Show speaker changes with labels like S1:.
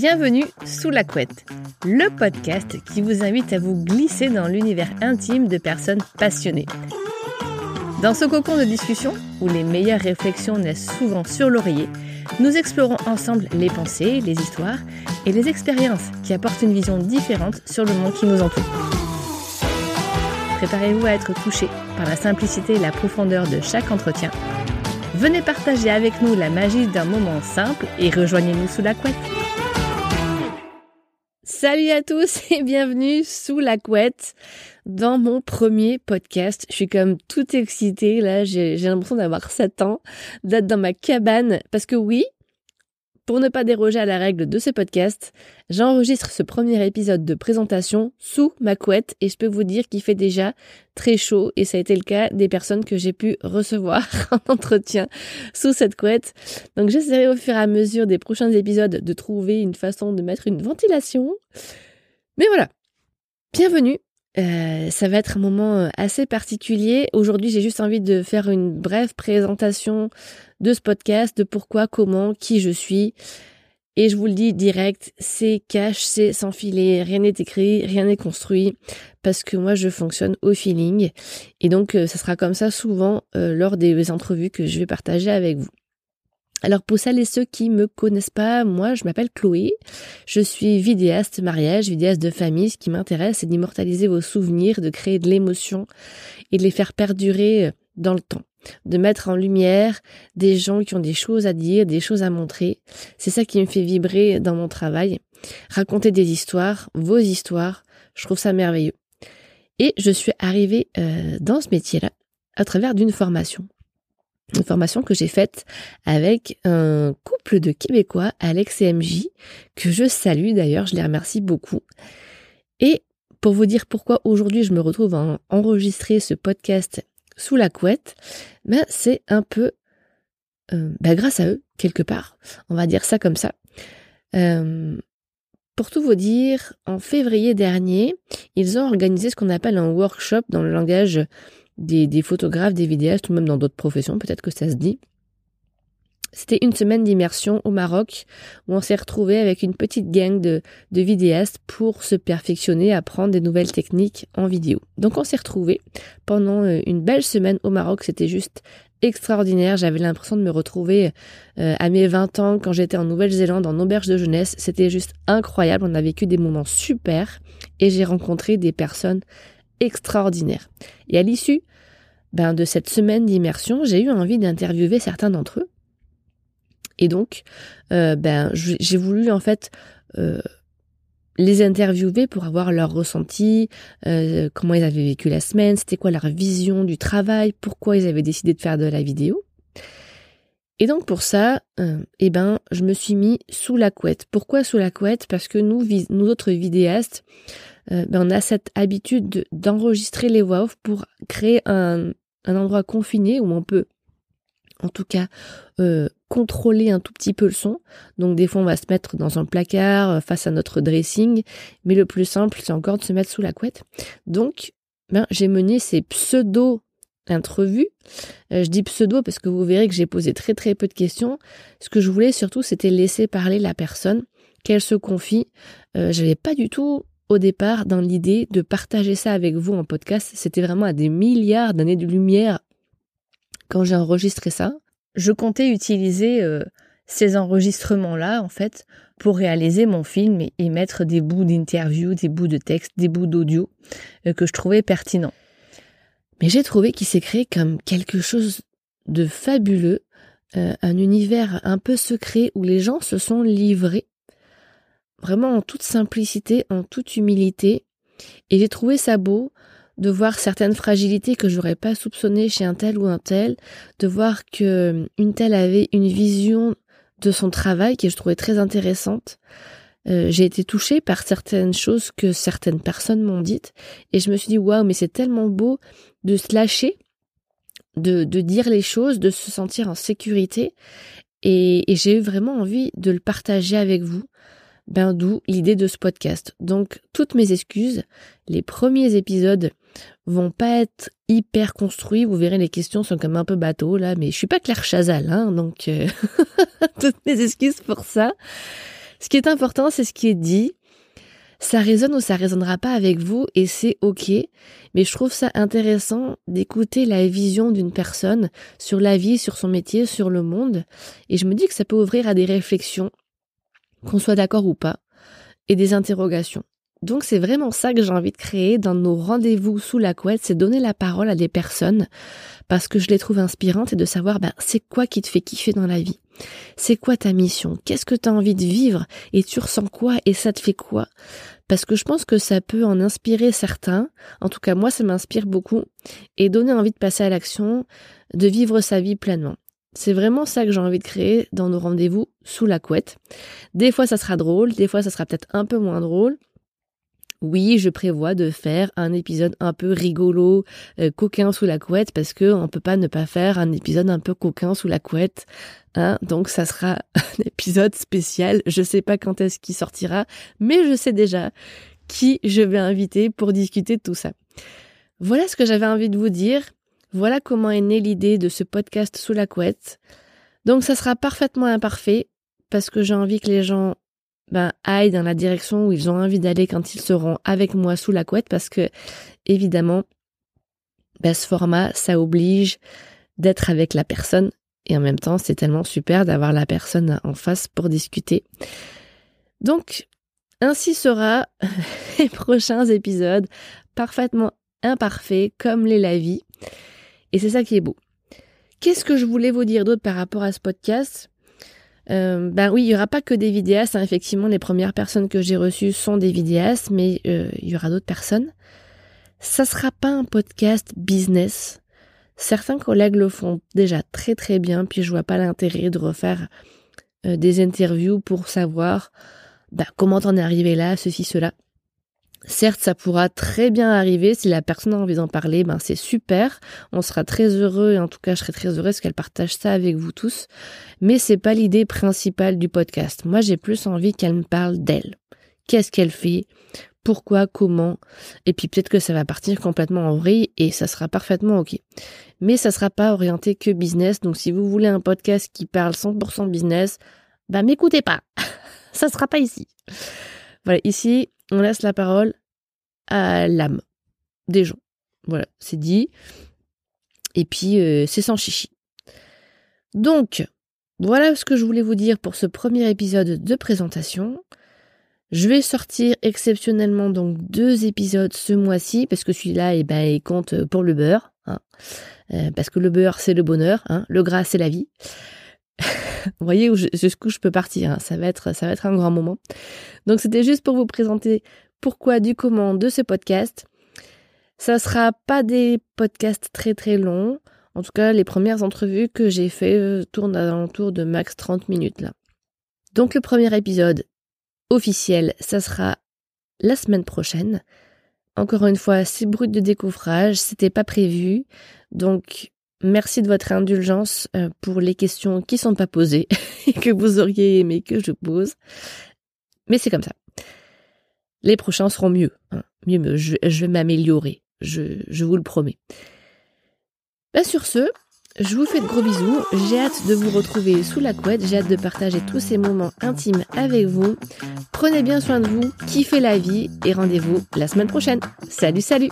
S1: Bienvenue sous la couette, le podcast qui vous invite à vous glisser dans l'univers intime de personnes passionnées. Dans ce cocon de discussion, où les meilleures réflexions naissent souvent sur l'oreiller, nous explorons ensemble les pensées, les histoires et les expériences qui apportent une vision différente sur le monde qui nous entoure. Préparez-vous à être touché par la simplicité et la profondeur de chaque entretien. Venez partager avec nous la magie d'un moment simple et rejoignez-nous sous la couette. Salut à tous et bienvenue sous la couette dans mon premier podcast. Je suis comme tout excitée là, j'ai l'impression d'avoir 7 ans, d'être dans ma cabane parce que oui, pour ne pas déroger à la règle de ce podcast, j'enregistre ce premier épisode de présentation sous ma couette et je peux vous dire qu'il fait déjà très chaud et ça a été le cas des personnes que j'ai pu recevoir en entretien sous cette couette. Donc j'essaierai au fur et à mesure des prochains épisodes de trouver une façon de mettre une ventilation. Mais voilà. Bienvenue euh, ça va être un moment euh, assez particulier. Aujourd'hui, j'ai juste envie de faire une brève présentation de ce podcast, de pourquoi, comment, qui je suis. Et je vous le dis direct, c'est cash, c'est sans filet, rien n'est écrit, rien n'est construit, parce que moi je fonctionne au feeling. Et donc euh, ça sera comme ça souvent lors des entrevues que je vais partager avec vous. Alors pour celles et ceux qui me connaissent pas, moi je m'appelle Chloé, je suis vidéaste mariage, vidéaste de famille. Ce qui m'intéresse c'est d'immortaliser vos souvenirs, de créer de l'émotion et de les faire perdurer euh, dans le temps, de mettre en lumière des gens qui ont des choses à dire, des choses à montrer. C'est ça qui me fait vibrer dans mon travail. Raconter des histoires, vos histoires, je trouve ça merveilleux. Et je suis arrivée euh, dans ce métier-là à travers d'une formation une formation que j'ai faite avec un couple de Québécois, Alex et MJ, que je salue d'ailleurs, je les remercie beaucoup. Et pour vous dire pourquoi aujourd'hui je me retrouve à enregistrer ce podcast sous la couette, ben c'est un peu euh, ben grâce à eux, quelque part. On va dire ça comme ça. Euh, pour tout vous dire, en février dernier, ils ont organisé ce qu'on appelle un workshop dans le langage des, photographes, des vidéastes ou même dans d'autres professions, peut-être que ça se dit. C'était une semaine d'immersion au Maroc où on s'est retrouvé avec une petite gang de, vidéastes pour se perfectionner, apprendre des nouvelles techniques en vidéo. Donc on s'est retrouvé pendant euh, une belle semaine au Maroc. C'était juste extraordinaire. J'avais l'impression de me retrouver euh, à mes 20 ans quand j'étais en Nouvelle-Zélande en auberge de jeunesse. C'était juste incroyable. On a vécu des moments super et j'ai rencontré des personnes extraordinaires. Et à l'issue ben, de cette semaine d'immersion, j'ai eu envie d'interviewer certains d'entre eux. Et donc, euh, ben, j'ai voulu en fait euh, les interviewer pour avoir leur ressenti, euh, comment ils avaient vécu la semaine, c'était quoi leur vision du travail, pourquoi ils avaient décidé de faire de la vidéo. Et donc pour ça, eh ben, je me suis mis sous la couette. Pourquoi sous la couette? Parce que nous, nous autres vidéastes, ben, on a cette habitude d'enregistrer les voix off pour créer un, un endroit confiné où on peut en tout cas euh, contrôler un tout petit peu le son. Donc des fois on va se mettre dans un placard euh, face à notre dressing, mais le plus simple c'est encore de se mettre sous la couette. Donc ben, j'ai mené ces pseudo entrevues. Euh, je dis pseudo parce que vous verrez que j'ai posé très très peu de questions. Ce que je voulais surtout c'était laisser parler la personne, qu'elle se confie. Euh, J'avais pas du tout au départ dans l'idée de partager ça avec vous en podcast. C'était vraiment à des milliards d'années de lumière quand j'ai enregistré ça. Je comptais utiliser euh, ces enregistrements-là, en fait, pour réaliser mon film et, mettre des bouts d'interview, des bouts de texte, des bouts d'audio euh, que je trouvais pertinents. Mais j'ai trouvé qu'il s'est créé comme quelque chose de fabuleux, euh, un univers un peu secret où les gens se sont livrés vraiment en toute simplicité, en toute humilité. Et j'ai trouvé ça beau de voir certaines fragilités que j'aurais pas soupçonnées chez un tel ou un tel, de voir que une telle avait une vision de son travail que je trouvais très intéressante. Euh, j'ai été touchée par certaines choses que certaines personnes m'ont dites et je me suis dit waouh mais c'est tellement beau de se lâcher, de, de dire les choses, de se sentir en sécurité et, et j'ai eu vraiment envie de le partager avec vous ben d'où l'idée de ce podcast. Donc toutes mes excuses, les premiers épisodes vont pas être hyper construits, vous verrez les questions sont comme un peu bateau là, mais je suis pas Claire Chazal, hein, donc euh, toutes mes excuses pour ça. Ce qui est important, c'est ce qui est dit. Ça résonne ou ça résonnera pas avec vous et c'est ok. Mais je trouve ça intéressant d'écouter la vision d'une personne sur la vie, sur son métier, sur le monde. Et je me dis que ça peut ouvrir à des réflexions, qu'on soit d'accord ou pas, et des interrogations. Donc c'est vraiment ça que j'ai envie de créer dans nos rendez-vous sous la couette, c'est donner la parole à des personnes parce que je les trouve inspirantes et de savoir ben, c'est quoi qui te fait kiffer dans la vie? C'est quoi ta mission? Qu'est-ce que tu as envie de vivre? Et tu ressens quoi? Et ça te fait quoi? Parce que je pense que ça peut en inspirer certains. En tout cas, moi, ça m'inspire beaucoup. Et donner envie de passer à l'action, de vivre sa vie pleinement. C'est vraiment ça que j'ai envie de créer dans nos rendez-vous sous la couette. Des fois, ça sera drôle. Des fois, ça sera peut-être un peu moins drôle oui, je prévois de faire un épisode un peu rigolo, euh, coquin sous la couette, parce que on peut pas ne pas faire un épisode un peu coquin sous la couette. Hein Donc ça sera un épisode spécial. Je sais pas quand est-ce qu'il sortira, mais je sais déjà qui je vais inviter pour discuter de tout ça. Voilà ce que j'avais envie de vous dire. Voilà comment est née l'idée de ce podcast sous la couette. Donc ça sera parfaitement imparfait parce que j'ai envie que les gens ben, dans la direction où ils ont envie d'aller quand ils seront avec moi sous la couette parce que, évidemment, ben, ce format, ça oblige d'être avec la personne et en même temps, c'est tellement super d'avoir la personne en face pour discuter. Donc, ainsi sera les prochains épisodes parfaitement imparfaits comme l'est la vie. Et c'est ça qui est beau. Qu'est-ce que je voulais vous dire d'autre par rapport à ce podcast? Euh, ben oui, il y aura pas que des vidéastes. Hein. Effectivement, les premières personnes que j'ai reçues sont des vidéastes, mais euh, il y aura d'autres personnes. Ça sera pas un podcast business. Certains collègues le font déjà très très bien, puis je vois pas l'intérêt de refaire euh, des interviews pour savoir ben, comment t'en es arrivé là, ceci, cela. Certes, ça pourra très bien arriver si la personne a envie d'en parler, ben c'est super. On sera très heureux et en tout cas, je serai très heureuse qu'elle partage ça avec vous tous. Mais c'est pas l'idée principale du podcast. Moi, j'ai plus envie qu'elle me parle d'elle. Qu'est-ce qu'elle fait? Pourquoi? Comment? Et puis peut-être que ça va partir complètement en vrille et ça sera parfaitement ok. Mais ça sera pas orienté que business. Donc si vous voulez un podcast qui parle 100% business, ben m'écoutez pas. ça sera pas ici. Voilà, ici, on laisse la parole à l'âme des gens. Voilà, c'est dit. Et puis, euh, c'est sans chichi. Donc, voilà ce que je voulais vous dire pour ce premier épisode de présentation. Je vais sortir exceptionnellement donc deux épisodes ce mois-ci parce que celui-là, eh ben, il compte pour le beurre. Hein. Euh, parce que le beurre, c'est le bonheur. Hein. Le gras, c'est la vie. vous voyez jusqu'où je peux partir. Hein. Ça va être, ça va être un grand moment. Donc c'était juste pour vous présenter pourquoi du comment de ce podcast. Ça sera pas des podcasts très très longs. En tout cas, les premières entrevues que j'ai fait euh, tournent à l'entour de max 30 minutes là. Donc le premier épisode officiel, ça sera la semaine prochaine. Encore une fois, c'est brut de découvrage, c'était pas prévu. Donc merci de votre indulgence euh, pour les questions qui sont pas posées et que vous auriez aimé que je pose. Mais c'est comme ça. Les prochains seront mieux. Hein. Mieux. Je, vais m'améliorer. Je, vous le promets. Ben sur ce, je vous fais de gros bisous. J'ai hâte de vous retrouver sous la couette. J'ai hâte de partager tous ces moments intimes avec vous. Prenez bien soin de vous, kiffez la vie et rendez-vous la semaine prochaine. Salut, salut